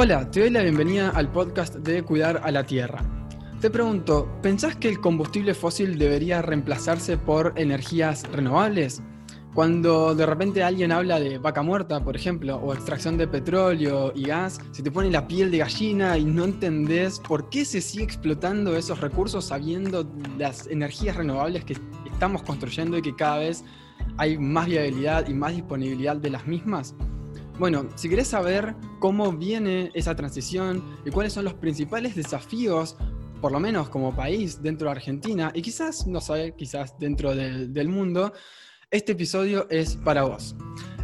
Hola, te doy la bienvenida al podcast de Cuidar a la Tierra. Te pregunto, ¿pensás que el combustible fósil debería reemplazarse por energías renovables? Cuando de repente alguien habla de vaca muerta, por ejemplo, o extracción de petróleo y gas, se te pone la piel de gallina y no entendés por qué se sigue explotando esos recursos sabiendo las energías renovables que estamos construyendo y que cada vez hay más viabilidad y más disponibilidad de las mismas. Bueno, si querés saber cómo viene esa transición y cuáles son los principales desafíos, por lo menos como país dentro de Argentina y quizás, no sé, quizás dentro del, del mundo, este episodio es para vos.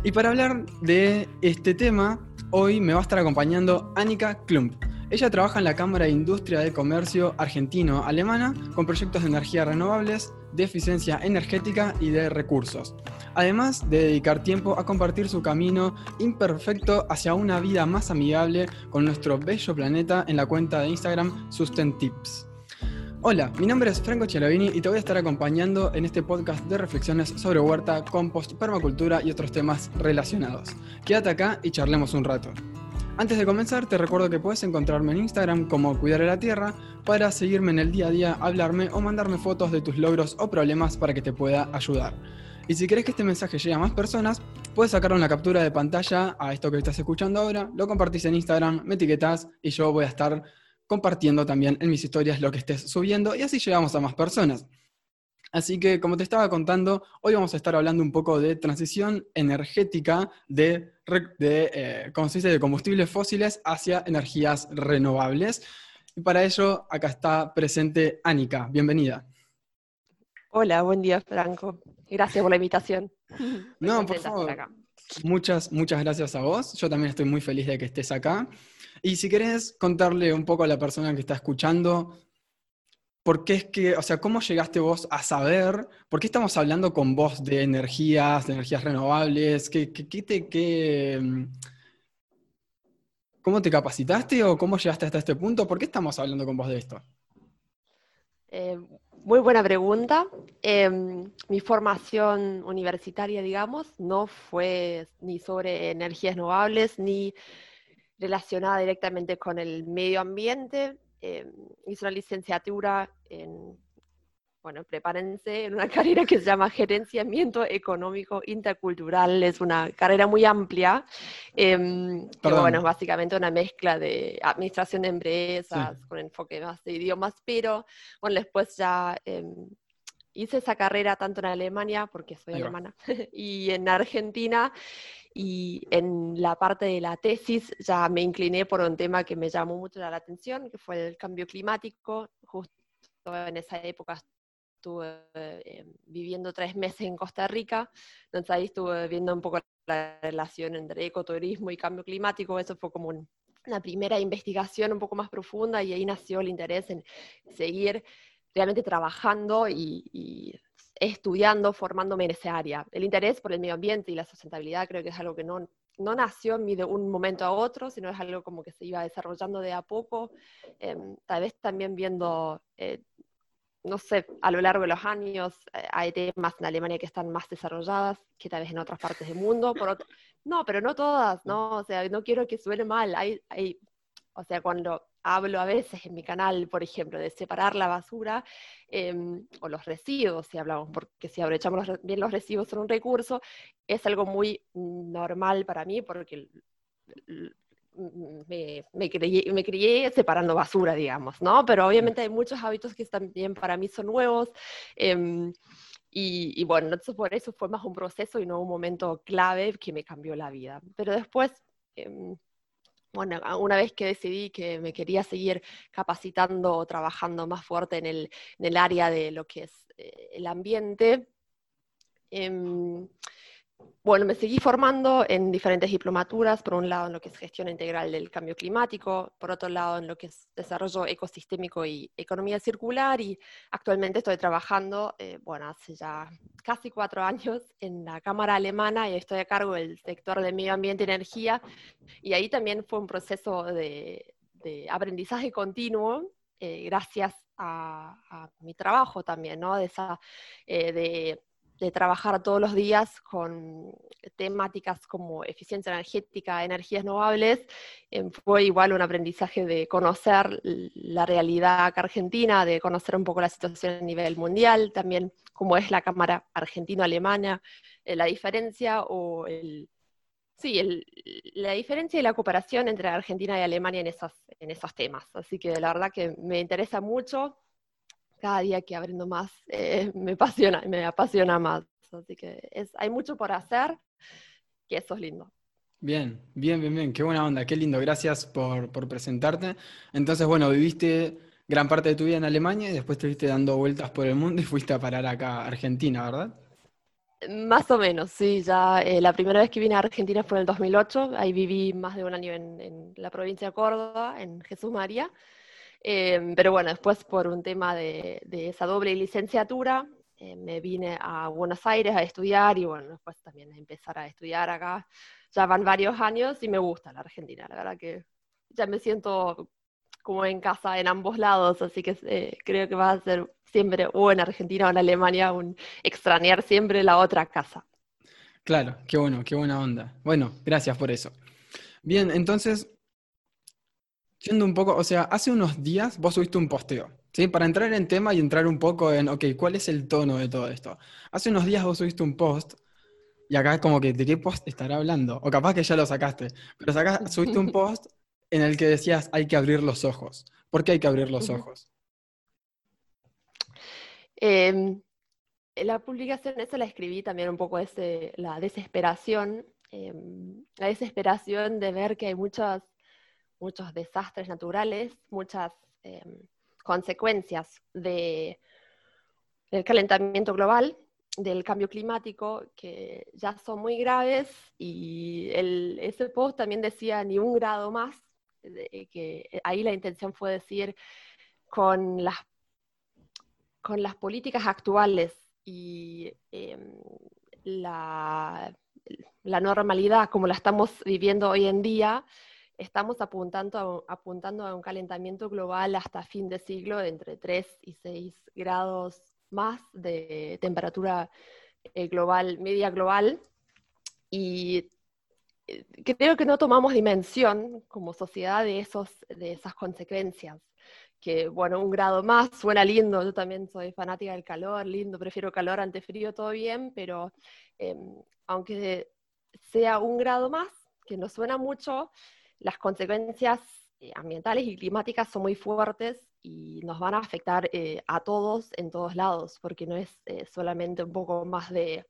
Y para hablar de este tema, hoy me va a estar acompañando Annika Klump. Ella trabaja en la Cámara de Industria de Comercio Argentino-Alemana con proyectos de energía renovables, de eficiencia energética y de recursos. Además de dedicar tiempo a compartir su camino imperfecto hacia una vida más amigable con nuestro bello planeta en la cuenta de Instagram Sustentips. Hola, mi nombre es Franco Chelavini y te voy a estar acompañando en este podcast de reflexiones sobre huerta, compost, permacultura y otros temas relacionados. Quédate acá y charlemos un rato. Antes de comenzar, te recuerdo que puedes encontrarme en Instagram como Cuidar de la Tierra para seguirme en el día a día, hablarme o mandarme fotos de tus logros o problemas para que te pueda ayudar. Y si querés que este mensaje llegue a más personas, puedes sacar una captura de pantalla a esto que estás escuchando ahora, lo compartís en Instagram, me etiquetás y yo voy a estar compartiendo también en mis historias lo que estés subiendo y así llegamos a más personas. Así que, como te estaba contando, hoy vamos a estar hablando un poco de transición energética de, de, eh, de combustibles fósiles hacia energías renovables. Y para ello, acá está presente Anika. Bienvenida. Hola, buen día, Franco. Gracias por la invitación. No, por favor. Muchas, muchas gracias a vos. Yo también estoy muy feliz de que estés acá. Y si querés contarle un poco a la persona que está escuchando, ¿por qué es que, o sea, cómo llegaste vos a saber, por qué estamos hablando con vos de energías, de energías renovables? ¿Qué, te, qué, mm, ¿Cómo te capacitaste o cómo llegaste hasta este punto? ¿Por qué estamos hablando con vos de esto? Eh, muy buena pregunta. Em, mi formación universitaria, digamos, no fue ni sobre energías renovables ni relacionada directamente con el medio ambiente. Eh, hice una licenciatura en, bueno, prepárense, en una carrera que se llama Gerenciamiento Económico Intercultural. Es una carrera muy amplia, eh, bueno, es básicamente una mezcla de administración de empresas con enfoque más de idiomas, pero bueno, después ya... Hice esa carrera tanto en Alemania, porque soy alemana, y en Argentina, y en la parte de la tesis ya me incliné por un tema que me llamó mucho la atención, que fue el cambio climático. Justo en esa época estuve eh, viviendo tres meses en Costa Rica, entonces ahí estuve viendo un poco la relación entre ecoturismo y cambio climático. Eso fue como una primera investigación un poco más profunda y ahí nació el interés en seguir realmente trabajando y estudiando, formándome en esa área. El interés por el medio ambiente y la sustentabilidad creo que es algo que no, no nació de un momento a otro, sino es algo como que se iba desarrollando de a poco, em, tal vez también viendo, eh, no sé, a lo largo de los años eh, hay temas en Alemania que están más desarrolladas que tal vez en otras partes del mundo, no, pero no todas, ¿no? O sea, no quiero que suene mal, hay o sea, cuando hablo a veces en mi canal, por ejemplo, de separar la basura em, o los residuos, si hablamos, porque si aprovechamos bien los residuos son un recurso, es algo muy normal para mí porque me, me, crié, separando basura, digamos, ¿no? Pero obviamente hay muchos hábitos que también para mí son nuevos. Em, y, bueno, entonces por eso fue más un proceso y no un momento clave que me cambió la vida. Pero después, em, bueno, una vez que decidí que me quería seguir capacitando o trabajando más fuerte en el, área de lo que es eh, el ambiente, em, bueno, me seguí formando en diferentes diplomaturas, por un lado en lo que es gestión integral del cambio climático, por otro lado en lo que es desarrollo ecosistémico y economía circular, y actualmente estoy trabajando, eh, bueno, hace ya casi cuatro años en la Cámara Alemana y estoy a cargo del sector de medio ambiente y energía, y ahí también fue un proceso de, aprendizaje continuo, eh, gracias a, mi trabajo también, ¿no? De, esa, eh, de de trabajar todos los días con temáticas como eficiencia energética, energías renovables, em, fue igual un aprendizaje de conocer la realidad argentina, de conocer un poco la situación a nivel mundial, también cómo es la Cámara Argentino-Alemana, eh, la diferencia o el, sí, la diferencia y la cooperación entre Argentina y Alemania en esos, en esos temas. Así que la verdad que me interesa mucho cada día que abriendo más eh, me apasiona, me apasiona más. Así que es, hay mucho por hacer, que eso es lindo. Bien, bien, bien, bien, qué buena onda, qué lindo, gracias por, por presentarte. Entonces, bueno, viviste gran parte de tu vida en Alemania y después te dando vueltas por el mundo y fuiste a parar acá a Argentina, ¿verdad? Más o menos, sí, ya eh, la primera vez que vine a Argentina fue en el 2008, ahí viví más de un año en, en la provincia de Córdoba, en Jesús María, Em, pero bueno, después por un tema de, esa doble licenciatura, eh, me vine a Buenos Aires a estudiar y bueno, después también a empezar a estudiar acá. Ya van varios años y me gusta la Argentina, la verdad que ya me siento como en casa en ambos lados, así que eh, creo que va a ser siempre o en Argentina o en Alemania un extrañar siempre la otra casa. Claro, qué bueno, qué buena onda. Bueno, gracias por eso. Bien, entonces Siendo un poco, o sea, hace unos días vos subiste un posteo, ¿sí? Para entrar en tema y entrar un poco en, ok, ¿cuál es el tono de todo esto? Hace unos días vos subiste un post y acá como que, ¿de qué post estará hablando? O capaz que ya lo sacaste, pero sacás, subiste un post en el que decías, hay que abrir los ojos. ¿Por qué hay que abrir los ojos? Em, la publicación, esa la escribí también un poco, ese, la desesperación, em, la desesperación de ver que hay muchas muchos desastres naturales, muchas em, consecuencias de, del calentamiento global, del cambio climático, que ya son muy graves, y ese post también decía ni un grado más, que ahí la intención fue decir con las, con las políticas actuales y em, la, la normalidad como la estamos viviendo hoy en día, estamos apuntando a, apuntando a un calentamiento global hasta fin de siglo de entre 3 y 6 grados más de temperatura eh, global, media global. Y eh, creo que no tomamos dimensión como sociedad de, esos, de esas consecuencias. Que, bueno, un grado más suena lindo, yo también soy fanática del calor, lindo, prefiero calor ante frío, todo bien, pero em, aunque sea un grado más, que no suena mucho, las consecuencias eh, ambientales y climáticas son muy fuertes y nos van a afectar eh, a todos en todos lados, porque no es eh, solamente un poco más de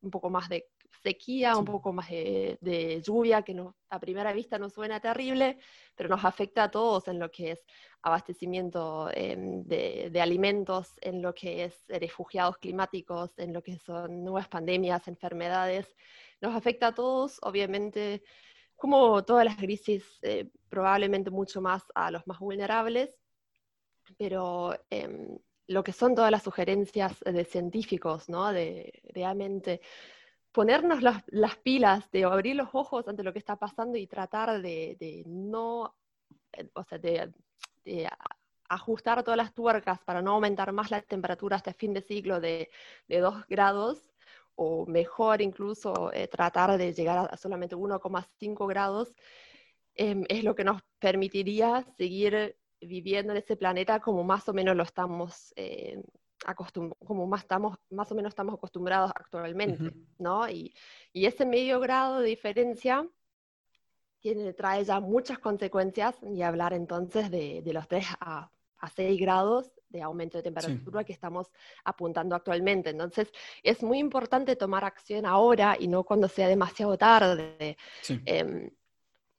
un poco más de sequía, un poco más de, lluvia, que a primera vista no suena terrible, pero nos afecta a todos en lo que es abastecimiento em, de, de, alimentos, en lo que es refugiados climáticos, en lo que son nuevas pandemias, enfermedades. Nos afecta a todos, obviamente como todas las crisis, eh, probablemente mucho más a los más vulnerables, pero em, lo que son todas las sugerencias de científicos, ¿no? De realmente ponernos las, pilas, de abrir los ojos ante lo que está pasando y tratar de, no, eh, o sea, de, ajustar todas las tuercas para no aumentar más la temperatura hasta fin de siglo de, de 2 grados, o mejor incluso eh, tratar de llegar a solamente 1,5 grados, em, es lo que nos permitiría seguir viviendo en ese planeta como más o menos lo estamos eh, como más, estamos, más o menos estamos acostumbrados actualmente, ¿no? Y, y, ese medio grado de diferencia tiene, trae ya muchas consecuencias, y hablar entonces de, de los 3 a, a 6 grados de aumento de temperatura que estamos apuntando actualmente. Entonces, es muy importante tomar acción ahora y no cuando sea demasiado tarde, em,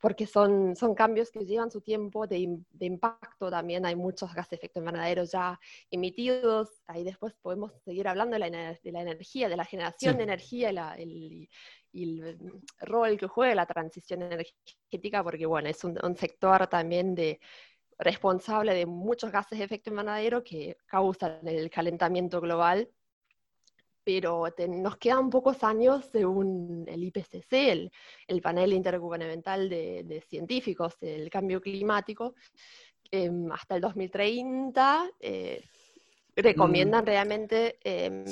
porque son, son cambios que llevan su tiempo de, de, impacto también. Hay muchos gases de efecto invernadero ya emitidos. Ahí después podemos seguir hablando de la, de la energía, de la generación de energía el, y el rol que juega la transición energética, porque bueno, es un sector también de responsable de muchos gases de efecto invernadero que causan el calentamiento global, pero nos quedan pocos años según el IPCC, el, el panel intergubernamental de, científicos del cambio climático, em, hasta el 2030 eh, recomiendan mm. realmente em,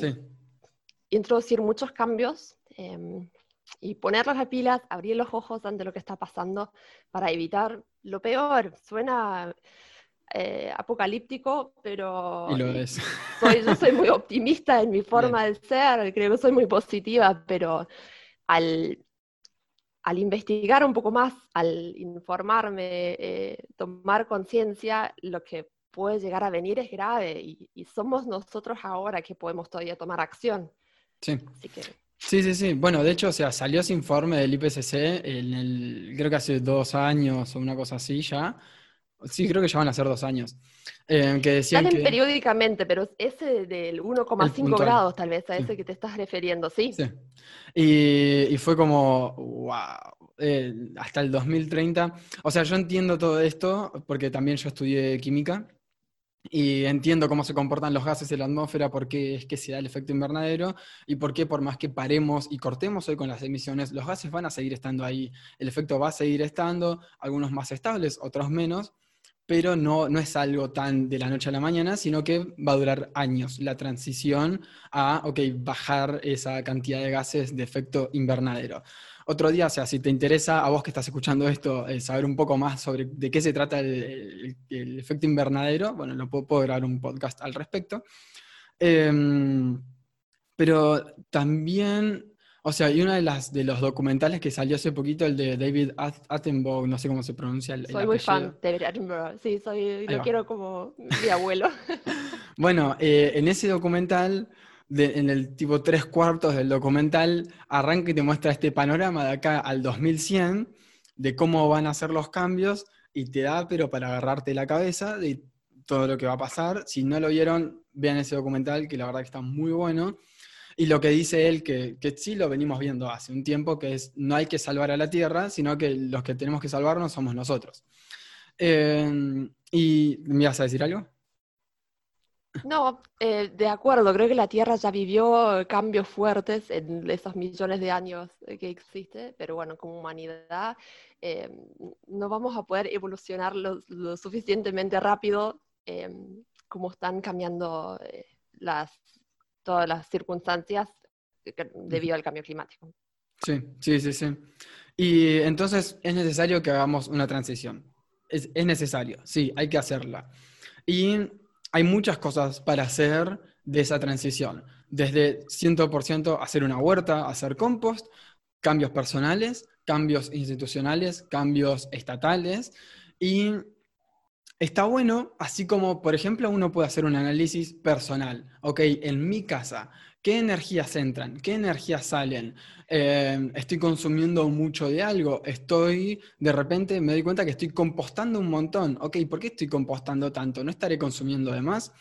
introducir muchos cambios em, y poner las pilas, abrir los ojos ante lo que está pasando para evitar lo peor. Suena eh, apocalíptico, pero y lo es. Soy, yo soy muy optimista en mi forma de ser, creo que soy muy positiva, pero al, al investigar un poco más, al informarme, eh, tomar conciencia, lo que puede llegar a venir es grave y, y, somos nosotros ahora que podemos todavía tomar acción. Sí. Sí, sí, sí. Bueno, de hecho, o sea, salió ese informe del IPCC en el, creo que hace dos años o una cosa así ya. Sí, creo que ya van a ser dos años. Eh, que decían Salen que... periódicamente, pero ese del 1,5 grados, tal vez, a ese que te estás refiriendo, ¿sí? Sí. Y, y fue como, wow, eh, hasta el 2030. O sea, yo entiendo todo esto porque también yo estudié química y entiendo cómo se comportan los gases en la atmósfera, por qué es que se da el efecto invernadero y por qué por más que paremos y cortemos hoy con las emisiones, los gases van a seguir estando ahí. El efecto va a seguir estando, algunos más estables, otros menos, pero no, no es algo tan de la noche a la mañana, sino que va a durar años la transición a, bajar esa cantidad de gases de efecto invernadero otro día, o sea, si te interesa a vos que estás escuchando esto, eh, saber un poco más sobre de qué se trata el, efecto invernadero, bueno, lo puedo, grabar un podcast al respecto. Em, pero también, o sea, y uno de, las, de los documentales que salió hace poquito, el de David Attenborough, no sé cómo se pronuncia el, Soy muy fan de David Attenborough, sí, soy, lo quiero como mi abuelo. bueno, eh, en ese documental en el tipo tres cuartos del documental, arranca y te muestra este panorama de acá al 2100, de cómo van a ser los cambios, y te da, pero para agarrarte la cabeza de todo lo que va a pasar. Si no lo vieron, vean ese documental, que la verdad que está muy bueno. Y lo que dice él, que, que sí lo venimos viendo hace un tiempo, que es no hay que salvar a la Tierra, sino que los que tenemos que salvarnos somos nosotros. Eh, ¿Y me vas a decir algo? No, eh, de acuerdo, creo que la Tierra ya vivió cambios fuertes en esos millones de años que existe, pero bueno, como humanidad eh, no vamos a poder evolucionar lo, suficientemente rápido eh, como están cambiando las, todas las circunstancias debido al cambio climático. Sí, sí, sí, sí. Y entonces es necesario que hagamos una transición. Es, es necesario, sí, hay que hacerla. Y hay muchas cosas para hacer de esa transición. Desde 100% hacer una huerta, hacer compost, cambios personales, cambios institucionales, cambios estatales. Y está bueno, así como, por ejemplo, uno puede hacer un análisis personal. Ok, en mi casa, ¿qué energías entran? ¿Qué energías salen? Eh, estoy consumiendo mucho de algo, estoy, de repente me doy cuenta que estoy compostando un montón. Ok, ¿por qué estoy compostando tanto? ¿No estaré consumiendo de más?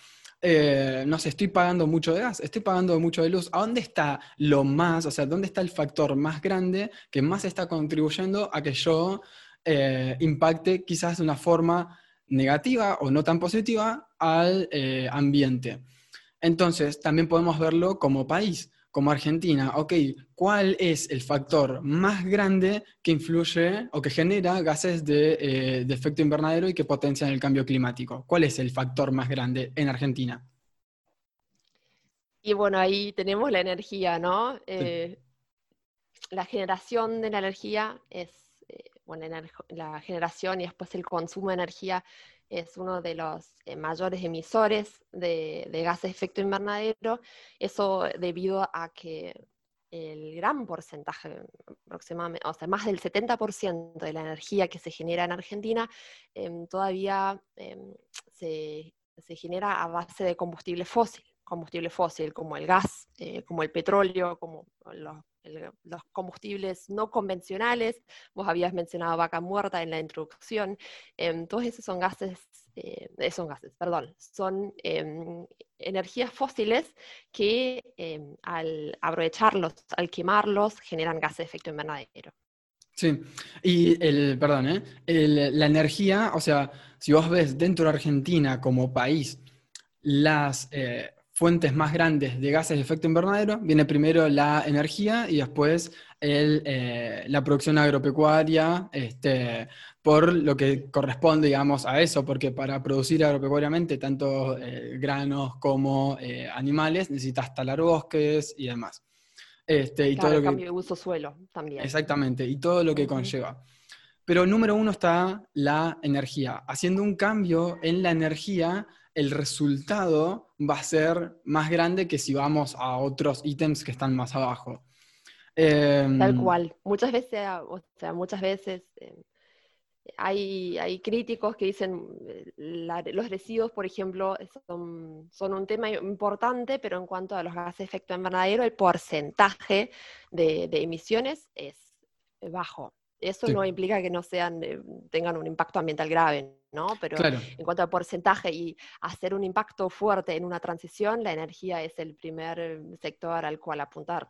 Eh, no sé, estoy pagando mucho de gas, estoy pagando mucho de luz. ¿A dónde está lo más, o sea, dónde está el factor más grande que más está contribuyendo a que yo eh, impacte quizás de una forma negativa o no tan positiva al ambiente? Entonces, también podemos verlo como país como Argentina, ok, ¿cuál es el factor más grande que influye o que genera gases eh, de, efecto invernadero y que potencian el cambio climático? ¿Cuál es el factor más grande en Argentina? Y bueno, ahí tenemos la energía, ¿no? Eh, la generación de la energía es, eh, bueno, la generación y después el consumo de energía es uno de los eh, mayores emisores de, gases de efecto invernadero, eso debido a que el gran porcentaje, aproximadamente, o sea, más del 70% de la energía que se genera en Argentina em, todavía em, se, genera a base de combustible fósil, combustible fósil como el gas, eh, como el petróleo, como los los combustibles no convencionales, vos habías mencionado vaca muerta en la introducción, em, todos esos son gases, eh, son gases, perdón, son em, energías fósiles que em, al aprovecharlos, al quemarlos, generan gases de efecto invernadero. Sí, y el, perdón, ¿eh? la energía, o sea, si vos ves dentro de Argentina como país las eh, fuentes más grandes de gases de efecto invernadero, viene primero la energía y después eh, la producción agropecuaria, este, por lo que corresponde, digamos, a eso, porque para producir agropecuariamente tanto eh, granos como eh, animales necesitas talar bosques y demás. Este, y todo lo cambio de uso suelo también. Exactamente, y todo lo que conlleva. Pero número uno está la energía. Haciendo un cambio en la energía, el resultado va a ser más grande que si vamos a otros ítems que están más abajo. Tal em, cual. Muchas veces, o sea, muchas veces eh, hay, hay, críticos que dicen eh, los residuos, por ejemplo, son, son, un tema importante, pero en cuanto a los gases de efecto invernadero, el porcentaje de, de emisiones es bajo. Eso no implica que no sean, eh, tengan un impacto ambiental grave, ¿no? Pero en cuanto al porcentaje y hacer un impacto fuerte en una transición, la energía es el primer eh, sector al cual apuntar.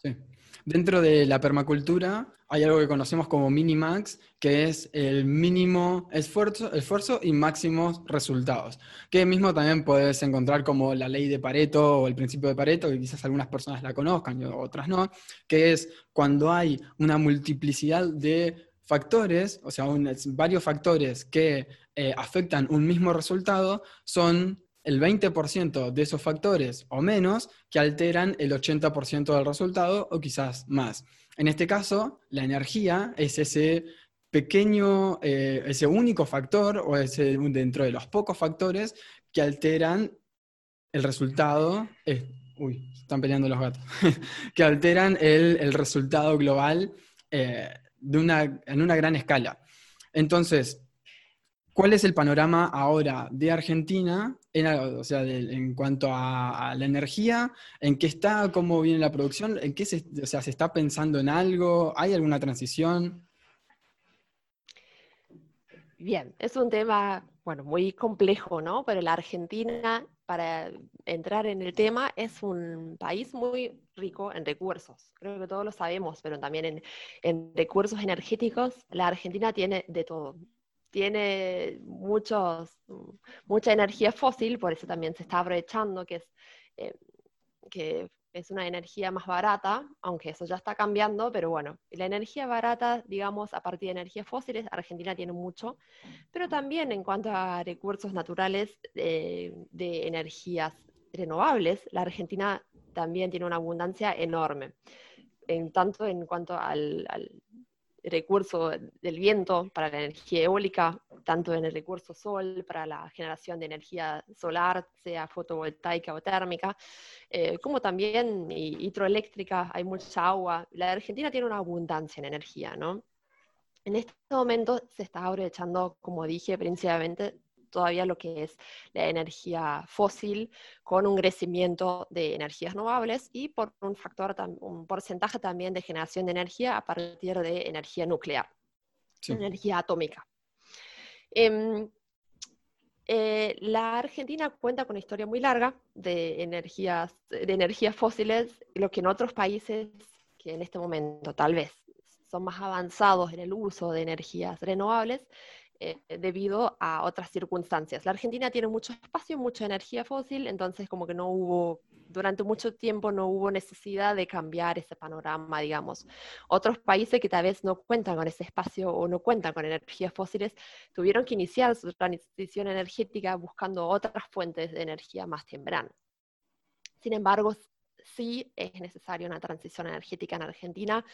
Dentro de la permacultura hay algo que conocemos como minimax, que es el mínimo esfuerzo, esfuerzo y máximos resultados, que mismo también puedes encontrar como la ley de Pareto o el principio de Pareto, que quizás algunas personas la conozcan y otras no, que es cuando hay una multiplicidad de factores, o sea, varios factores que eh, afectan un mismo resultado, son el 20% de esos factores o menos que alteran el 80% del resultado o quizás más. En este caso, la energía es ese pequeño, eh, ese único factor o ese dentro de los pocos factores que alteran el resultado. uy, están peleando los gatos. que alteran el, resultado global eh, en una gran escala. Entonces, ¿cuál es el panorama ahora de Argentina en, o sea, en cuanto a, la energía? ¿En qué está? ¿Cómo viene la producción? ¿En qué se, o sea, se está pensando en algo? ¿Hay alguna transición? Bien, es un tema, bueno, muy complejo, ¿no? Pero la Argentina para entrar en el tema, es un país muy rico en recursos. Creo que todos lo sabemos, pero también en, recursos energéticos, la Argentina tiene de todo. Tiene muchos, mucha energía fósil, por eso también se está aprovechando, que es eh, que es una energía más barata, aunque eso ya está cambiando, pero bueno, la energía barata, digamos, a partir de energías fósiles, Argentina tiene mucho, pero también en cuanto a recursos naturales eh, de energías renovables, la Argentina también tiene una abundancia enorme, en tanto en cuanto al recurso del viento para la energía eólica, tanto en el recurso sol para la generación de energía solar, sea fotovoltaica o térmica, eh, como también hidroeléctrica, hay mucha agua. La Argentina tiene una abundancia en energía, ¿no? En este momento se está aprovechando, como dije, principalmente todavía lo que es la energía fósil con un crecimiento de energías renovables y por un factor, un porcentaje también de generación de energía a partir de energía nuclear, energía atómica. Em, eh, la Argentina cuenta con una historia muy larga de energías, de energías fósiles, lo que en otros países que en este momento tal vez son más avanzados en el uso de energías renovables, eh, debido a otras circunstancias. La Argentina tiene mucho espacio, mucha energía fósil, entonces como que no hubo, durante mucho tiempo no hubo necesidad de cambiar ese panorama, digamos. Otros países que tal vez no cuentan con ese espacio o no cuentan con energías fósiles, tuvieron que iniciar su transición energética buscando otras fuentes de energía más temprano. Sin embargo, sí es necesaria una transición energética en Argentina.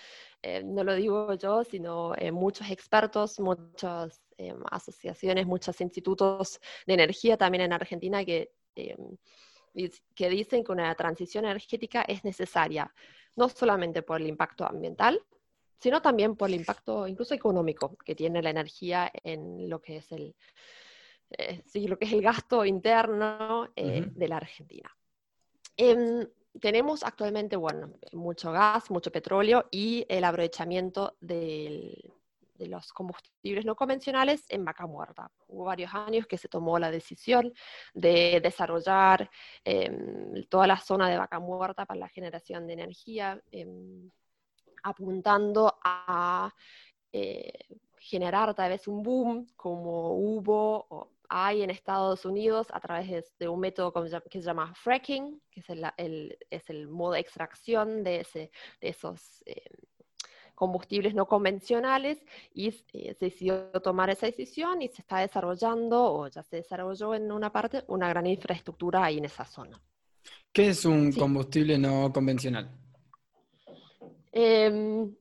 Eh, no lo digo yo, sino eh, muchos expertos, muchas eh, asociaciones, muchos institutos de energía también en Argentina que, que dicen que una transición energética es necesaria, no solamente por el impacto ambiental, sino también por el impacto incluso económico que tiene la energía en lo que es el, sí, lo que es el gasto interno de la Argentina. Em, tenemos actualmente, bueno, mucho gas, mucho petróleo y el aprovechamiento de los combustibles no convencionales en vaca muerta. Hubo varios años que se tomó la decisión de desarrollar em, toda la zona de vaca muerta para la generación de energía, em, apuntando a eh, generar tal vez un boom como hubo hay en Estados Unidos a través de, un método que se llama fracking, que es el, es el modo de extracción de, ese, de esos eh, combustibles no convencionales y eh, se decidió tomar esa decisión y se está desarrollando o ya se desarrolló en una parte una gran infraestructura ahí en esa zona. ¿Qué es un combustible no convencional? Em,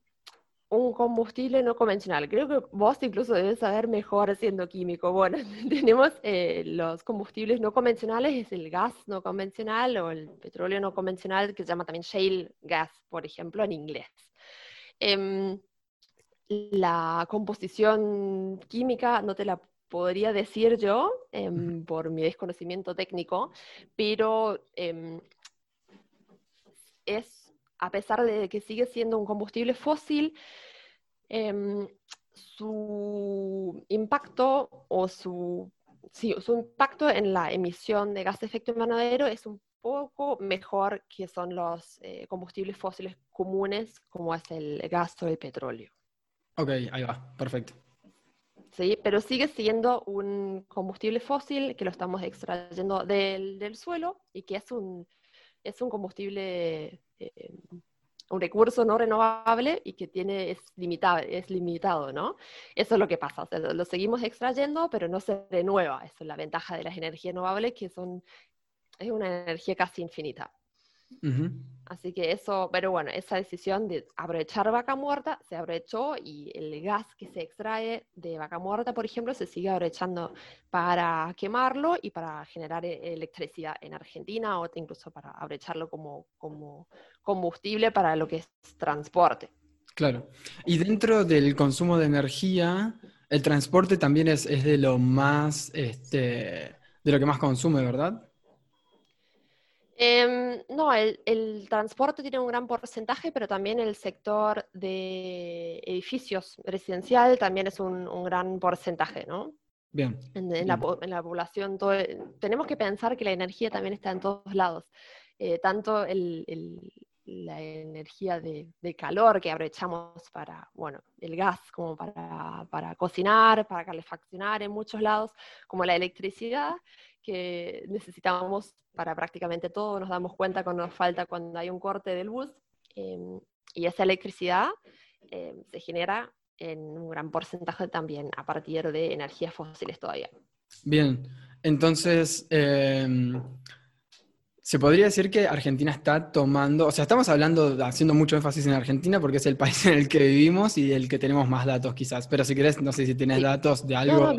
un combustible no convencional. Creo que vos incluso debes saber mejor siendo químico. Bueno, tenemos eh, los combustibles no convencionales, es el gas no convencional o el petróleo no convencional, que se llama también shale gas, por ejemplo, en inglés. Em, la composición química no te la podría decir yo em, por mi desconocimiento técnico, pero em, es, a pesar de que sigue siendo un combustible fósil, su impacto o su, su impacto en la emisión de gas de efecto invernadero es un poco mejor que son los eh, combustibles fósiles comunes, como es el gas o el petróleo. Ok, ahí va, perfecto. Sí, pero sigue siendo un combustible fósil que lo estamos extrayendo del, suelo y que es un, es un combustible, eh, un recurso no renovable y que tiene, es, limitado, es limitado, ¿no? Eso es lo que pasa, lo seguimos extrayendo, pero no se renueva. Eso es la ventaja de las energías renovables, que son es una energía casi infinita. Así que eso, pero bueno, esa decisión de aprovechar vaca muerta se aprovechó y el gas que se extrae de vaca muerta, por ejemplo, se sigue aprovechando para quemarlo y para generar e-, electricidad en Argentina o incluso para aprovecharlo como, como combustible para lo que es transporte. Claro. Y dentro del consumo de energía, el transporte también es, es de lo más, este, de lo que más consume, ¿verdad? Em, no, el, transporte tiene un gran porcentaje, pero también el sector de edificios residencial también es un, gran porcentaje, ¿no? Bien. En, La, población, tenemos que pensar que la energía también está en todos lados. Eh, tanto la energía de, calor que aprovechamos para, bueno, el gas como para, para cocinar, para calefaccionar en muchos lados, como la electricidad, que necesitamos para prácticamente todo, nos damos cuenta cuando nos falta cuando hay un corte del bus, em, y esa electricidad em, se genera en un gran porcentaje también a partir de energías fósiles todavía. Bien, entonces, em, se podría decir que Argentina está tomando, o sea, estamos hablando, haciendo mucho énfasis en Argentina porque es el país en el que vivimos y el que tenemos más datos quizás, pero si querés, no sé si tienes datos de algo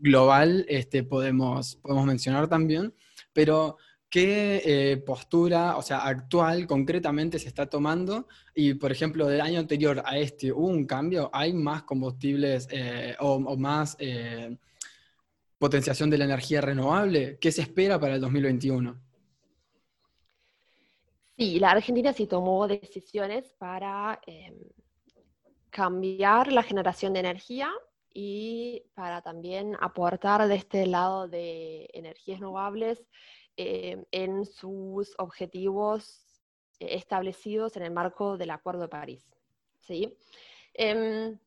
global, este, podemos, podemos mencionar también, pero ¿Qué eh, postura, o sea, actual concretamente se está tomando? Y, por ejemplo, del año anterior a este, ¿hubo un cambio? ¿Hay más combustibles eh, o, más eh, potenciación de la energía renovable? ¿Qué se espera para el 2021? Sí, la Argentina sí tomó decisiones para em, cambiar la generación de energía y para también aportar de este lado de energías renovables eh, en sus objetivos eh, establecidos en el marco del Acuerdo de París. ¿sí? Em,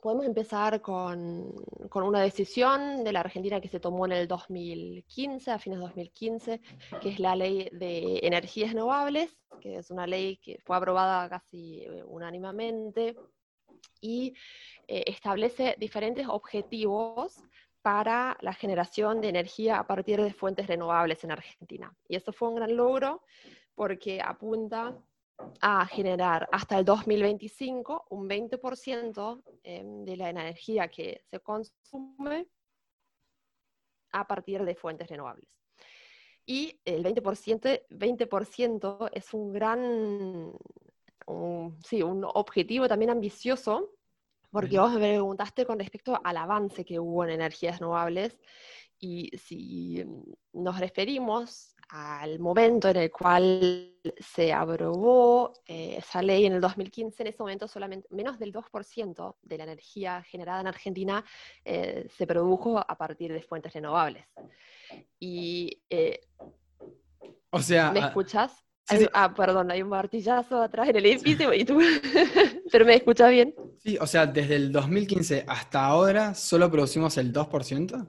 podemos empezar con, con, una decisión de la Argentina que se tomó en el 2015, a fines de 2015, que es la ley de energías renovables, que es una ley que fue aprobada casi eh, unánimemente y establece diferentes objetivos para la generación de energía a partir de fuentes renovables en Argentina. Y eso fue un gran logro porque apunta a generar hasta el 2025 un 20% em, de la energía que se consume a partir de fuentes renovables. Y el 20%, 20 es un gran, sí, un objetivo también ambicioso porque vos me preguntaste con respecto al avance que hubo en energías renovables y si nos referimos al momento en el cual se aprobó eh, esa ley en el 2015, en ese momento solamente menos del 2% de la energía generada en Argentina eh, se produjo a partir de fuentes renovables. Y, eh, o sea, ¿me escuchas? Ah, perdón, hay un martillazo atrás en el edificio y tú, pero me escuchas bien. Sí, o sea, desde el 2015 hasta ahora solo producimos el 2%.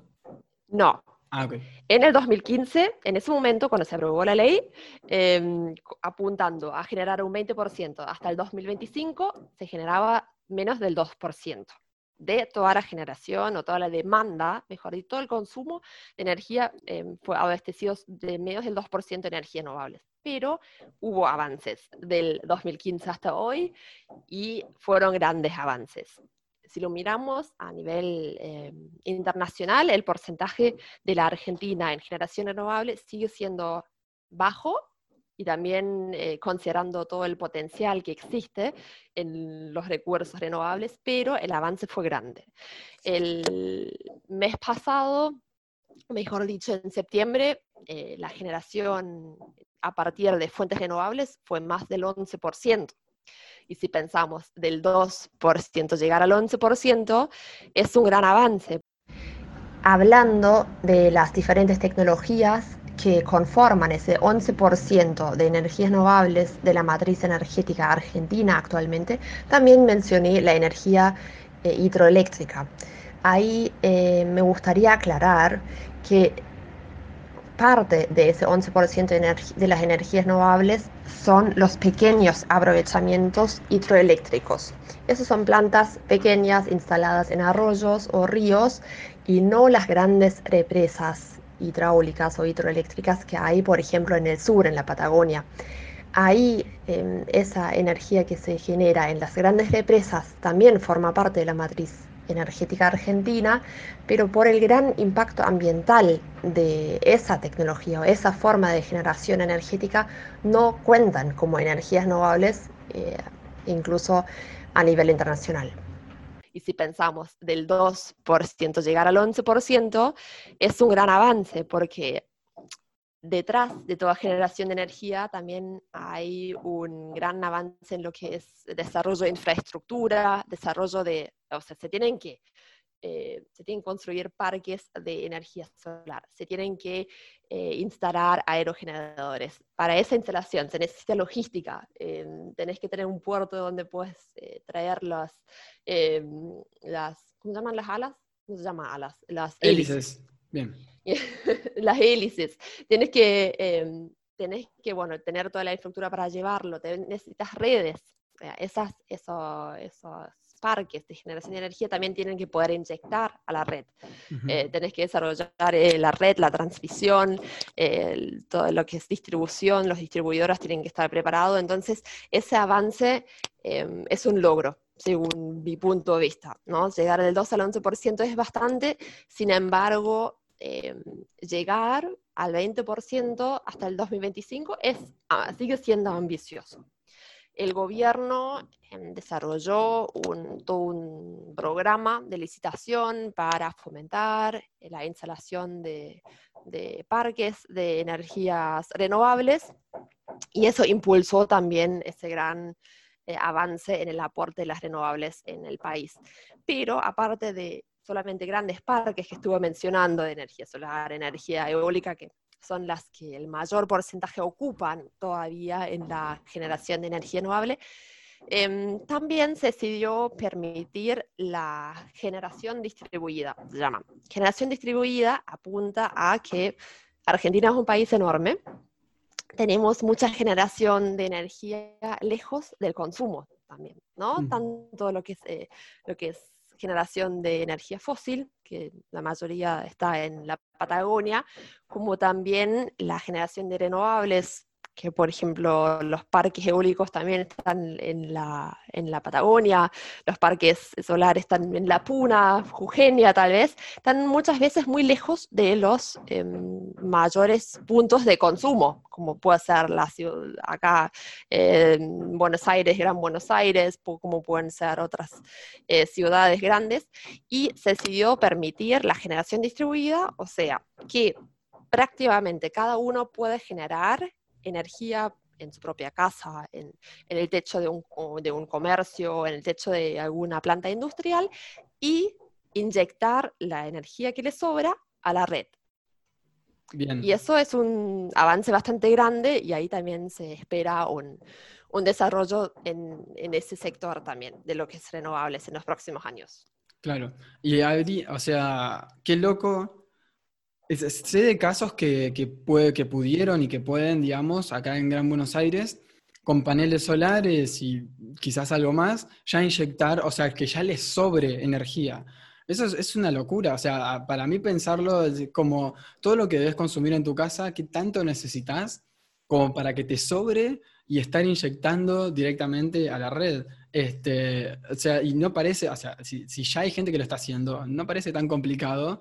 No. Ah, en el 2015, en ese momento, cuando se aprobó la ley, em, apuntando a generar un 20%, hasta el 2025 se generaba menos del 2% de toda la generación o toda la demanda, mejor dicho, todo el consumo de energía em, fue abastecido de menos del 2% de energías renovables. Pero hubo avances del 2015 hasta hoy y fueron grandes avances. Si lo miramos a nivel em, internacional, el porcentaje de la Argentina en generación renovable sigue siendo bajo y también eh, considerando todo el potencial que existe en los recursos renovables, pero el avance fue grande. El mes pasado, mejor dicho, en septiembre, eh, la generación a partir de fuentes renovables fue más del 11%. Y si pensamos del 2% llegar al 11%, es un gran avance. Hablando de las diferentes tecnologías que conforman ese 11% de energías renovables de la matriz energética argentina actualmente, también mencioné la energía eh, hidroeléctrica. Ahí eh, me gustaría aclarar que parte de ese 11% de, de, las energías renovables son los pequeños aprovechamientos hidroeléctricos. Esas son plantas pequeñas instaladas en arroyos o ríos y no las grandes represas hidráulicas o hidroeléctricas que hay, por ejemplo, en el sur, en la Patagonia. Ahí em, esa energía que se genera en las grandes represas también forma parte de la matriz energética argentina, pero por el gran impacto ambiental de esa tecnología o esa forma de generación energética no cuentan como energías renovables, eh, incluso a nivel internacional y si pensamos del 2% llegar al 11%, es un gran avance porque detrás de toda generación de energía también hay un gran avance en lo que es desarrollo de infraestructura, desarrollo de, o sea, se tienen que eh, se tienen que construir parques de energía solar, se tienen que eh, instalar aerogeneradores. Para esa instalación se necesita logística, eh, tenés que tener un puerto donde puedes traer las, las, ¿cómo se llaman las alas? ¿Cómo se llama alas? Las hélices. Bien. las hélices. Tienes que, tenés que bueno, tener toda la infraestructura para llevarlo, necesitas redes. Esas, eso, esos parques de generación de energía también tienen que poder inyectar a la red. Eh, tenés que desarrollar eh, la red, la transmisión, todo lo que es distribución, los distribuidores tienen que estar preparados. Entonces, ese avance em, es un logro según mi punto de vista, ¿no? Llegar del 2 al 11% es bastante, sin embargo, em, llegar al 20% hasta el 2025 es, ah, sigue siendo ambicioso el gobierno em, desarrolló un, todo un programa de licitación para fomentar la instalación de, parques de energías renovables y eso impulsó también ese gran eh, avance en el aporte de las renovables en el país. Pero aparte de solamente grandes parques que estuvo mencionando de energía solar, energía eólica, que son las que el mayor porcentaje ocupan todavía en la generación de energía renovable, em, también se decidió permitir la generación distribuida, se llama. Generación distribuida apunta a que Argentina es un país enorme, tenemos mucha generación de energía lejos del consumo también, ¿no? Tanto lo que es, eh, lo que es generación de energía fósil, que la mayoría está en la Patagonia, como también la generación de renovables que por ejemplo los parques eólicos también están en la, en la Patagonia, los parques solares están en la Puna, Jujeña tal vez, están muchas veces muy lejos de los em, mayores puntos de consumo, como puede ser la ciudad, acá en Buenos Aires, Gran Buenos Aires, como pueden ser otras eh, ciudades grandes, y se decidió permitir la generación distribuida, o sea, que prácticamente cada uno puede generar energía en su propia casa, en, el techo de un, de un, comercio, en el techo de alguna planta industrial y inyectar la energía que le sobra a la red. Y eso es un avance bastante grande y ahí también se espera un, un desarrollo en, en, ese sector también, de lo que es renovables en los próximos años. Claro, y o sea, qué loco sé de casos que, puede, que pudieron y que pueden, digamos, acá en Gran Buenos Aires, con paneles solares y quizás algo más, ya inyectar, o sea, que ya les sobre energía. Eso es, una locura, o sea, para mí pensarlo como todo lo que debes consumir en tu casa, ¿qué tanto necesitas como para que te sobre y estar inyectando directamente a la red? Este, o sea, y no parece, o sea, si, ya hay gente que lo está haciendo, no parece tan complicado.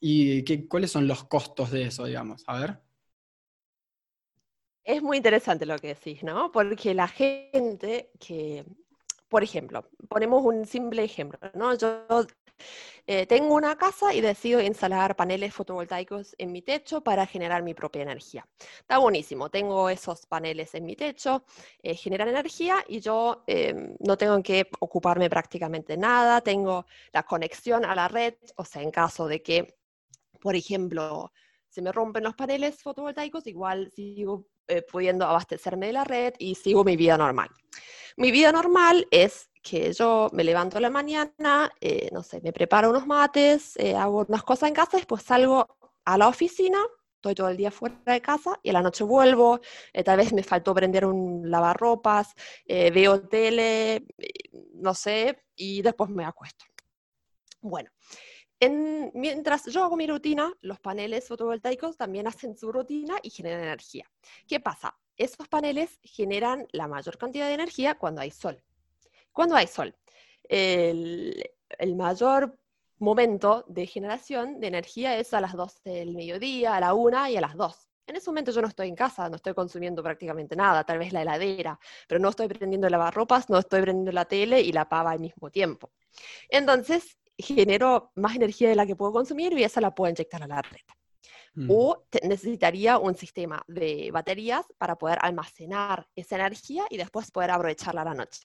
¿Y qué, cuáles son los costos de eso, digamos? A ver. Es muy interesante lo que decís, ¿no? Porque la gente que, por ejemplo, ponemos un simple ejemplo, ¿no? Yo eh, tengo una casa y decido instalar paneles fotovoltaicos en mi techo para generar mi propia energía. Está buenísimo, tengo esos paneles en mi techo, eh, generan energía y yo em, no tengo que ocuparme prácticamente nada, tengo la conexión a la red, o sea, en caso de que, por ejemplo, se me rompen los paneles fotovoltaicos, igual sigo eh, pudiendo abastecerme de la red y sigo mi vida normal. Mi vida normal es que yo me levanto a la mañana, eh, no sé, me preparo unos mates, eh, hago unas cosas en casa, después salgo a la oficina, estoy todo el día fuera de casa y a la noche vuelvo, tal vez me faltó prender un lavarropas, veo tele, no sé, y después me acuesto. Bueno, mientras yo hago mi rutina, los paneles fotovoltaicos también hacen su rutina y generan energía. ¿Qué pasa? Esos paneles generan la mayor cantidad de energía cuando hay sol. Cuando hay sol, el, mayor momento de generación de energía es a las 12 del mediodía, a la 1 y a las 2. En ese momento yo no estoy en casa, no estoy consumiendo prácticamente nada, tal vez la heladera, pero no estoy prendiendo lavarropas, no estoy prendiendo la tele y la pava al mismo tiempo. Entonces, genero más energía de la que puedo consumir y esa la puedo inyectar a la red. Mm. O necesitaría un sistema de baterías para poder almacenar esa energía y después poder aprovecharla a la noche.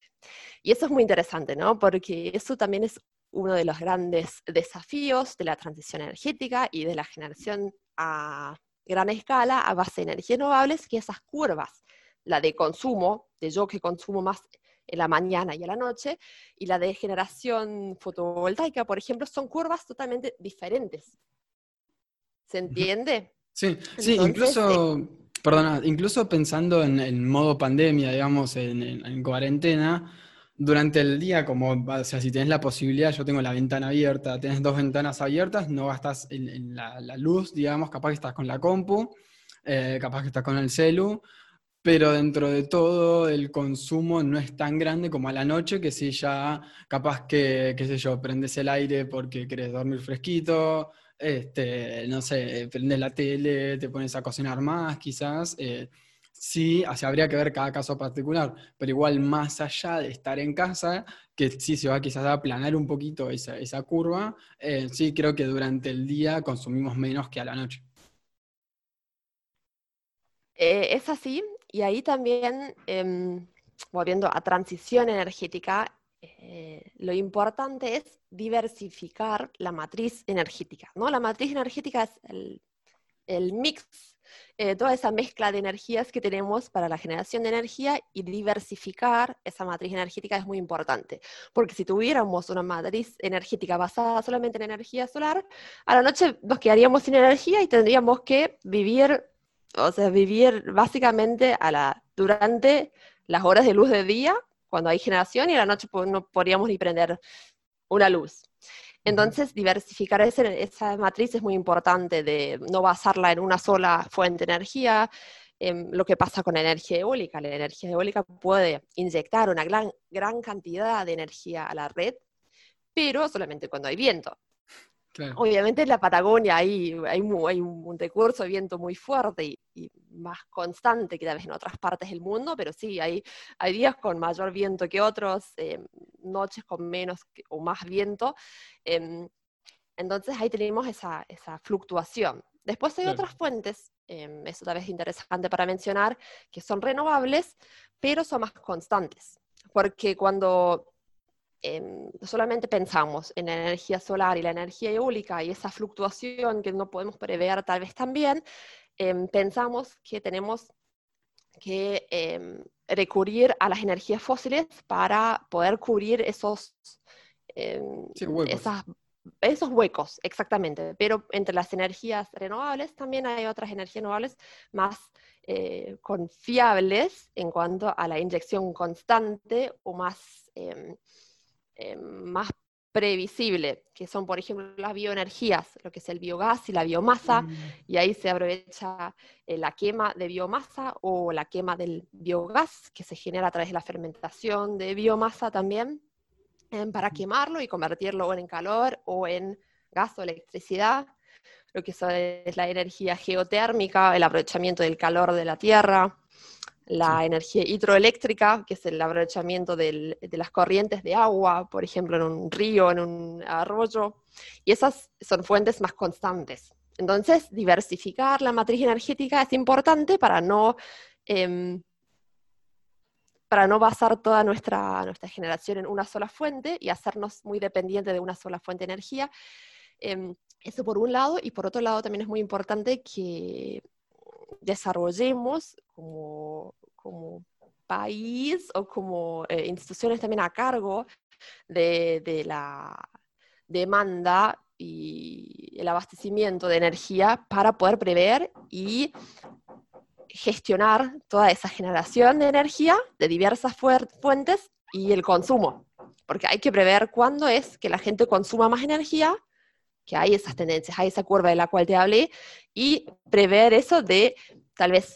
Y eso es muy interesante, ¿no? Porque eso también es uno de los grandes desafíos de la transición energética y de la generación a gran escala a base de energías renovables, que esas curvas, la de consumo, de yo que consumo más en la mañana y en la noche, y la de generación fotovoltaica, por ejemplo, son curvas totalmente diferentes. ¿Se entiende? Sí, sí, incluso, eh, perdona, incluso pensando en, modo pandemia, digamos, en, cuarentena, durante el día, como, o sea, si tienes la posibilidad, yo tengo la ventana abierta, tienes dos ventanas abiertas, no gastas en, la, luz, digamos, capaz que estás con la compu, eh, capaz que estás con el celu, pero dentro de todo el consumo no es tan grande como a la noche, que si ya capaz que, qué sé yo, prendes el aire porque querés dormir fresquito, este, no sé, prendes la tele, te pones a cocinar más, quizás. Eh, sí, así habría que ver cada caso particular, pero igual más allá de estar en casa, que sí se va quizás a aplanar un poquito esa, esa curva, eh, sí creo que durante el día consumimos menos que a la noche. Eh, es así, y ahí también, em, volviendo a transición energética, eh, lo importante es diversificar la matriz energética. ¿no? La matriz energética es el, mix, eh, toda esa mezcla de energías que tenemos para la generación de energía y diversificar esa matriz energética es muy importante. Porque si tuviéramos una matriz energética basada solamente en energía solar, a la noche nos quedaríamos sin energía y tendríamos que vivir, o sea, vivir básicamente a la, durante las horas de luz de día cuando hay generación y a la noche no podríamos ni prender una luz. Entonces, diversificar esa matriz es muy importante, de no basarla en una sola fuente de energía. Em, lo que pasa con la energía eólica. La energía eólica puede inyectar una gran, gran cantidad de energía a la red, pero solamente cuando hay viento. Obviamente en la Patagonia hay, hay, un recurso de viento muy fuerte y, más constante que tal vez en otras partes del mundo, pero sí, hay, hay días con mayor viento que otros, eh, noches con menos o más viento. Em, entonces ahí tenemos esa, fluctuación. Después hay otras fuentes, em, eso tal vez es interesante para mencionar, que son renovables, pero son más constantes. Porque cuando Em, solamente pensamos en la energía solar y la energía eólica y esa fluctuación que no podemos prever tal vez también, em, pensamos que tenemos que em, recurrir a las energías fósiles para poder cubrir esos, esas esos huecos, exactamente. Pero entre las energías renovables también hay otras energías renovables más eh, confiables en cuanto a la inyección constante o más, em, más previsible, que son, por ejemplo, las bioenergías, lo que es el biogás y la biomasa, mm. y ahí se aprovecha eh, la quema de biomasa o la quema del biogás, que se genera a través de la fermentación de biomasa también, em, para mm. quemarlo y convertirlo en calor o en gas o electricidad, lo que es la energía geotérmica, el aprovechamiento del calor de la tierra, la energía hidroeléctrica, que es el aprovechamiento de las corrientes de agua, por ejemplo, en un río, en un arroyo, y esas son fuentes más constantes. Entonces, diversificar la matriz energética es importante para no, em, para no basar toda nuestra, nuestra generación en una sola fuente y hacernos muy dependientes de una sola fuente de energía. Em, eso por un lado, y por otro lado también es muy importante que desarrollemos como, como país o como eh, instituciones también a cargo de, la demanda y el abastecimiento de energía para poder prever y gestionar toda esa generación de energía de diversas fuentes y el consumo. Porque hay que prever cuándo es que la gente consuma más energía que hay esas tendencias, hay esa curva de la cual te hablé, y prever eso de tal vez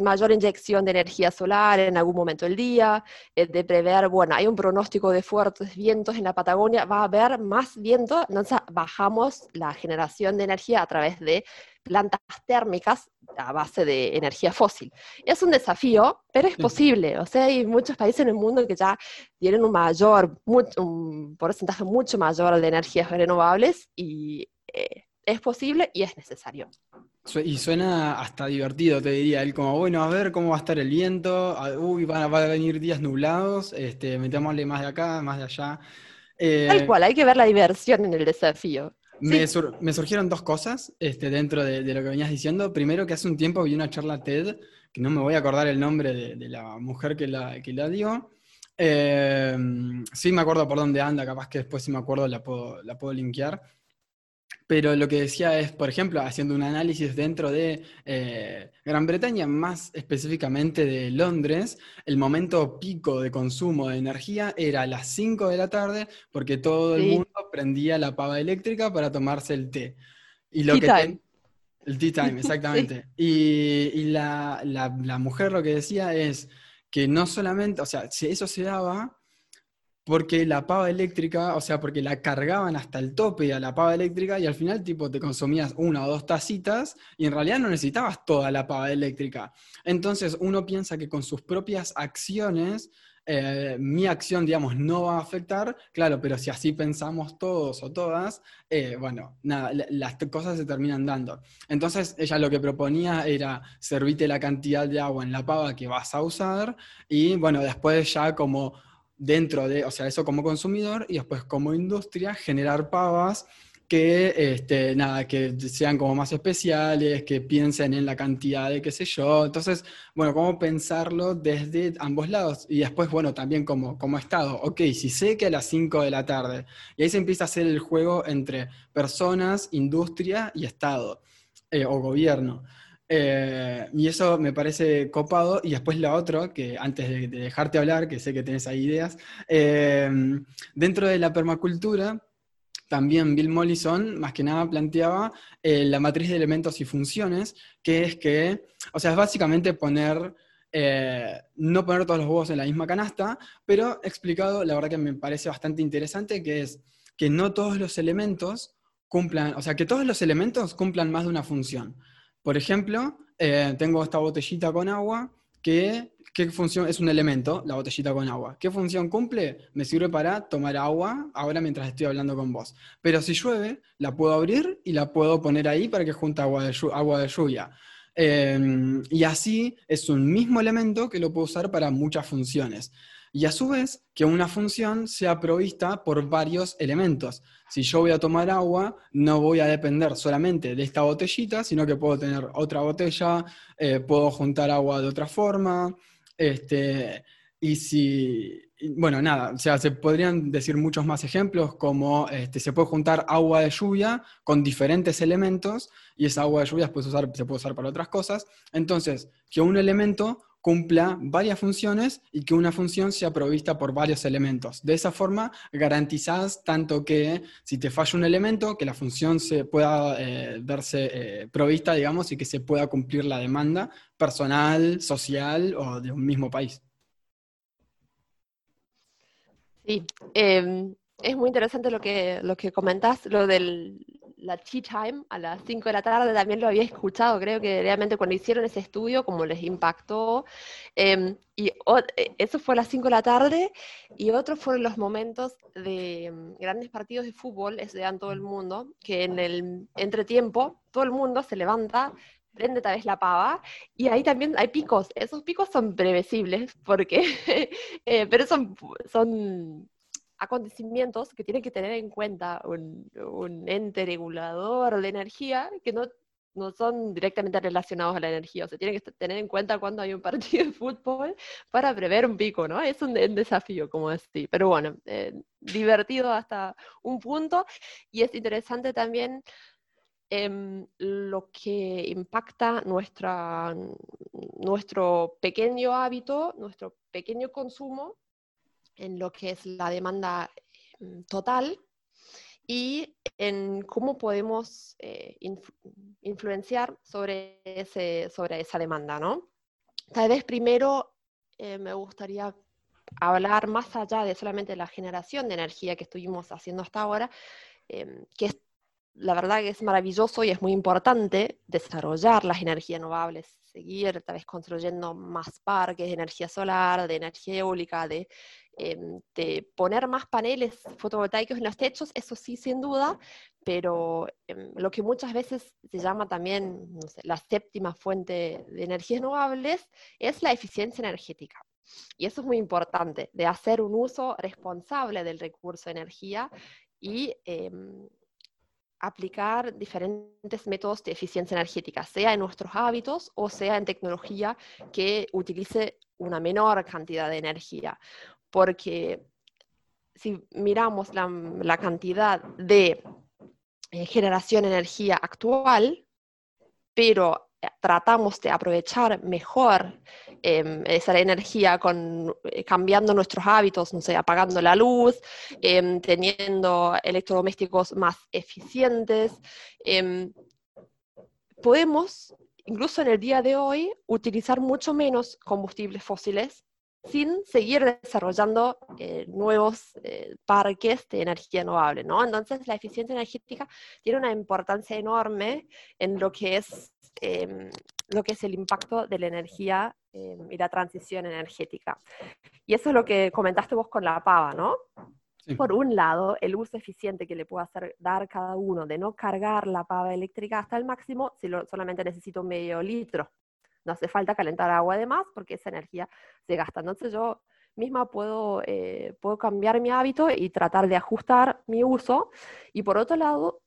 mayor inyección de energía solar en algún momento del día, eh, de prever, bueno, hay un pronóstico de fuertes vientos en la Patagonia, va a haber más viento, entonces bajamos la generación de energía a través de plantas térmicas a base de energía fósil. Es un desafío, pero es posible. O sea, hay muchos países en el mundo que ya tienen un mayor, un porcentaje mucho mayor de energías renovables y eh, es posible y es necesario. Y suena hasta divertido, te diría. Él como, bueno, a ver cómo va a estar el viento. Uy, van a, venir días nublados. Este, metámosle más de acá, más de allá. Eh, Tal cual, hay que ver la diversión en el desafío. Me, surgieron dos cosas este, dentro de, lo que venías diciendo. Primero, que hace un tiempo vi una charla TED, que no me voy a acordar el nombre de, la mujer que la, que la dio. Eh, sí me acuerdo por dónde anda, capaz que después si me acuerdo la puedo, la puedo linkear. Pero lo que decía es, por ejemplo, haciendo un análisis dentro de eh, Gran Bretaña, más específicamente de Londres, el momento pico de consumo de energía era a las 5 de la tarde porque todo el mundo prendía la pava eléctrica para tomarse el té. Y lo tea time. El tea time, exactamente. Y, la, la mujer lo que decía es que no solamente, o sea, si eso se daba porque la pava eléctrica, o sea, porque la cargaban hasta el tope a la pava eléctrica y al final tipo te consumías una o dos tacitas y en realidad no necesitabas toda la pava eléctrica. Entonces uno piensa que con sus propias acciones, eh, mi acción, digamos, no va a afectar, claro, pero si así pensamos todos o todas, eh, bueno, nada, las cosas se terminan dando. Entonces ella lo que proponía era servirte la cantidad de agua en la pava que vas a usar y bueno, después ya como dentro de, o sea, eso como consumidor y después como industria generar pavas que, este, nada, que sean como más especiales, que piensen en la cantidad de qué sé yo. Entonces, bueno, cómo pensarlo desde ambos lados. Y después, bueno, también como, como Estado. Ok, si sé que a las 5 de la tarde, y ahí se empieza a hacer el juego entre personas, industria y Estado eh, o gobierno. Eh, y eso me parece copado. Y después la otra, que antes de, dejarte hablar, que sé que tenés ahí ideas, eh, dentro de la permacultura, también Bill Mollison, más que nada, planteaba eh, la matriz de elementos y funciones, que es que, o sea, es básicamente poner, no poner todos los huevos en la misma canasta, pero explicado, la verdad que me parece bastante interesante, que es que no todos los elementos cumplan, o sea, que todos los elementos cumplan más de una función. Por ejemplo, eh, tengo esta botellita con agua que ¿qué función es un elemento, la botellita con agua? ¿Qué función cumple? Me sirve para tomar agua ahora mientras estoy hablando con vos. Pero si llueve, la puedo abrir y la puedo poner ahí para que junte agua de, agua lluvia. Em, y así es un mismo elemento que lo puedo usar para muchas funciones y a su vez que una función sea provista por varios elementos. Si yo voy a tomar agua, no voy a depender solamente de esta botellita, sino que puedo tener otra botella, eh, puedo juntar agua de otra forma, este, Y si, bueno, nada, o sea, se podrían decir muchos más ejemplos, como este, se puede juntar agua de lluvia con diferentes elementos y esa agua de lluvia puede se puede usar para otras cosas. Entonces, que un elemento cumpla varias funciones y que una función sea provista por varios elementos. De esa forma garantizás tanto que si te falla un elemento, que la función se pueda eh, verse eh, provista, digamos, y que se pueda cumplir la demanda personal, social o de un mismo país. Sí, em, es muy interesante lo que, lo que comentás, lo de la tea time a las 5 de la tarde, también lo había escuchado, creo que realmente cuando hicieron ese estudio, como les impactó, em, y e, eso fue a las 5 de la tarde, y otros fueron los momentos de em, grandes partidos de fútbol, eso dan todo el mundo, que en el entretiempo todo el mundo se levanta, prende tal vez la pava, y ahí también hay picos, esos picos son previsibles, porque, eh, pero son, son acontecimientos que tiene que tener en cuenta un, ente regulador de energía que no, no, son directamente relacionados a la energía. O sea, tiene que tener en cuenta cuando hay un partido de fútbol para prever un pico, ¿no? Es un, desafío, como decir. Pero bueno, eh, divertido hasta un punto y es interesante también em, lo que impacta nuestra, nuestro pequeño hábito, nuestro pequeño consumo en lo que es la demanda mm, total y en cómo podemos eh, influenciar sobre, ese, sobre esa demanda, ¿no? Tal vez primero eh, me gustaría hablar más allá de solamente la generación de energía que estuvimos haciendo hasta ahora, em, que es, la verdad que es maravilloso y es muy importante desarrollar las energías renovables, seguir tal vez construyendo más parques de energía solar, de energía eólica, de Em, de poner más paneles fotovoltaicos en los techos, eso sí, sin duda, pero em, lo que muchas veces se llama también la séptima fuente de energías renovables es la eficiencia energética. Y eso es muy importante, de hacer un uso responsable del recurso de energía y em, aplicar diferentes métodos de eficiencia energética, sea en nuestros hábitos o sea en tecnología que utilice una menor cantidad de energía. Porque si miramos la, cantidad de eh, generación de energía actual, pero tratamos de aprovechar mejor em, esa energía con, eh, cambiando nuestros hábitos, no sé, apagando la luz, em, teniendo electrodomésticos más eficientes, em, podemos, incluso en el día de hoy, utilizar mucho menos combustibles fósiles sin seguir desarrollando eh, nuevos eh, parques de energía renovable, ¿no? Entonces, la eficiencia energética tiene una importancia enorme en lo que es, em, lo que es el impacto de la energía em, y la transición energética. Y eso es lo que comentaste vos con la pava, ¿no? Por un lado, el uso eficiente que le puede hacer dar cada uno de no cargar la pava eléctrica hasta el máximo si solamente necesito medio litro no hace falta calentar agua además porque esa energía se gasta. Entonces yo misma puedo, eh, puedo cambiar mi hábito y tratar de ajustar mi uso. Y por otro lado,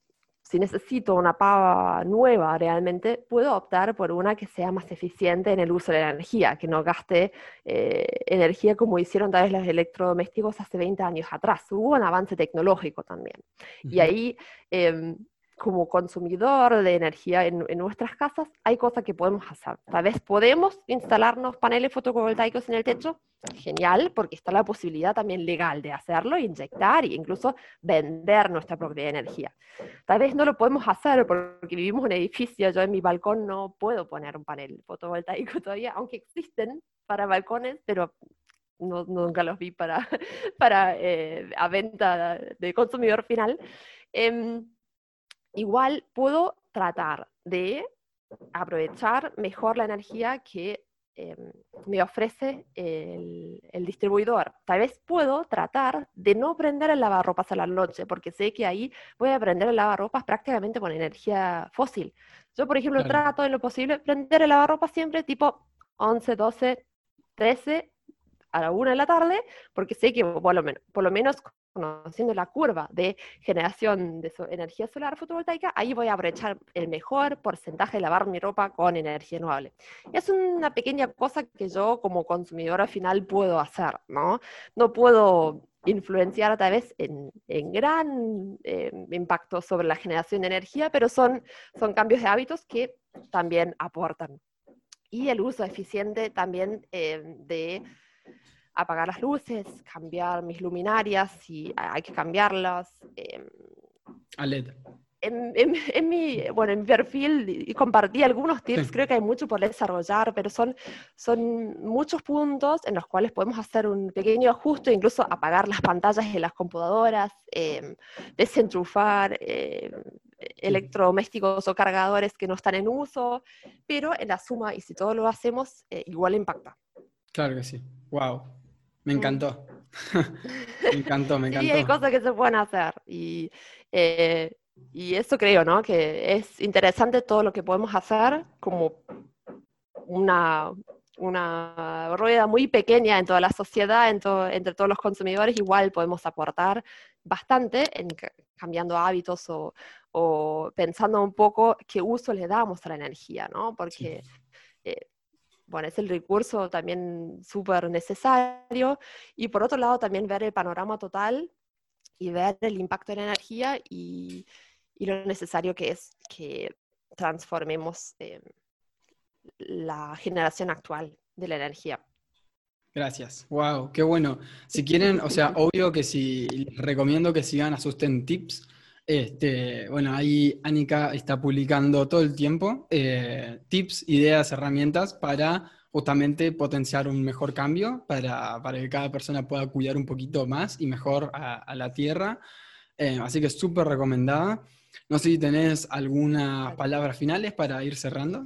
si necesito una pava nueva realmente, puedo optar por una que sea más eficiente en el uso de la energía, que no gaste eh, energía como hicieron tal vez los electrodomésticos hace 20 años atrás. Hubo un avance tecnológico también. Y ahí em, como consumidor de energía en, nuestras casas, hay cosas que podemos hacer. Tal vez podemos instalarnos paneles fotovoltaicos en el techo, genial, porque está la posibilidad también legal de hacerlo, inyectar e incluso vender nuestra propia energía. Tal vez no lo podemos hacer porque vivimos en un edificio, yo en mi balcón no puedo poner un panel fotovoltaico todavía, aunque existen para balcones, pero nunca los vi para, para eh, a venta de consumidor final. Em, igual puedo tratar de aprovechar mejor la energía que em, me ofrece el, distribuidor. Tal vez puedo tratar de no prender el lavarropas a la noche, porque sé que ahí voy a prender el lavarropas prácticamente con energía fósil. Yo, por ejemplo, trato en lo posible prender el lavarropas siempre tipo 11, 12, 13 a la 1 de la tarde, porque sé que por lo menos, por lo menos conociendo la curva de generación de energía solar fotovoltaica, ahí voy a aprovechar el mejor porcentaje de lavar mi ropa con energía renovable. Es una pequeña cosa que yo como consumidora final puedo hacer, ¿no? No puedo influenciar tal vez en, en gran eh, impacto sobre la generación de energía, pero son, son cambios de hábitos que también aportan. Y el uso eficiente también eh, de apagar las luces, cambiar mis luminarias si hay que cambiarlas. Eh, a LED en, mi, bueno, en mi perfil y compartí algunos tips, creo que hay mucho por desarrollar, pero son, son muchos puntos en los cuales podemos hacer un pequeño ajuste, incluso apagar las pantallas de las computadoras, eh, desenchufar eh, electrodomésticos o cargadores que no están en uso, pero en la suma, y si todo lo hacemos, eh, igual impacta. Claro que sí. Wow. Me mm. encantó. me encantó, me encantó. Sí, hay cosas que se pueden hacer. Y y eso creo, ¿no? Que es interesante todo lo que podemos hacer como una, una rueda muy pequeña en toda la sociedad, entre todos los consumidores, igual podemos aportar bastante en cambiando hábitos o, o, pensando un poco qué uso le damos a la energía, ¿no? Porque, eh, bueno, es el recurso también súper necesario. Y por otro lado, también ver el panorama total y ver el impacto de la energía y, y lo necesario que es que transformemos eh, la generación actual de la energía. Gracias. Wow, qué bueno. Si quieren, o sea, obvio que si recomiendo que sigan Asusten Tips. Este, bueno, ahí Anika está publicando todo el tiempo eh, tips, ideas, herramientas para justamente potenciar un mejor cambio, para, que cada persona pueda cuidar un poquito más y mejor a, la tierra. Eh, así que súper recomendada. No sé si tenés algunas palabras finales para ir cerrando.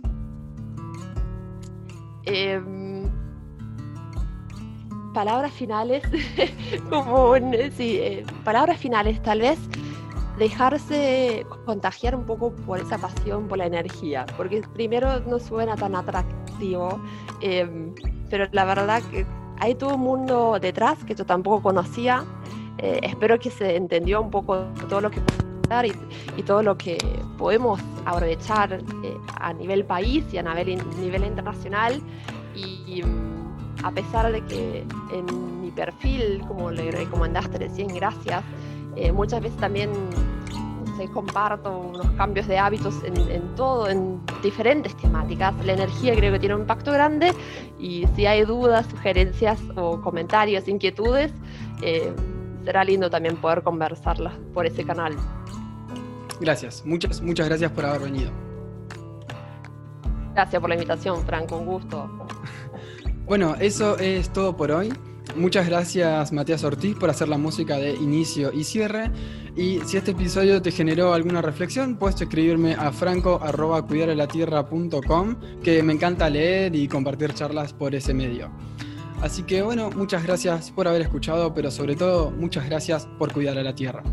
Em, palabras finales, como sí, eh, palabras finales, tal vez dejarse contagiar un poco por esa pasión por la energía, porque primero no suena tan atractivo, em, pero la verdad que hay todo un mundo detrás que yo tampoco conocía. Eh, espero que se entendió un poco todo lo que y, todo lo que podemos aprovechar eh, a nivel país y a nivel, nivel internacional. Y, mm, a pesar de que en mi perfil, como le recomendaste recién, gracias, eh, muchas veces también se comparto unos cambios de hábitos en, todo, en diferentes temáticas. La energía creo que tiene un impacto grande y si hay dudas, sugerencias o comentarios, inquietudes, eh, será lindo también poder conversarlas por ese canal. Gracias, muchas, muchas gracias por haber venido. Gracias por la invitación, Franco, un gusto. bueno, eso es todo por hoy. Muchas gracias Matías Ortiz por hacer la música de inicio y cierre. Y si este episodio te generó alguna reflexión, puedes escribirme a franco.cuidarelatierra.com, que me encanta leer y compartir charlas por ese medio. Así que bueno, muchas gracias por haber escuchado, pero sobre todo muchas gracias por cuidar a la tierra.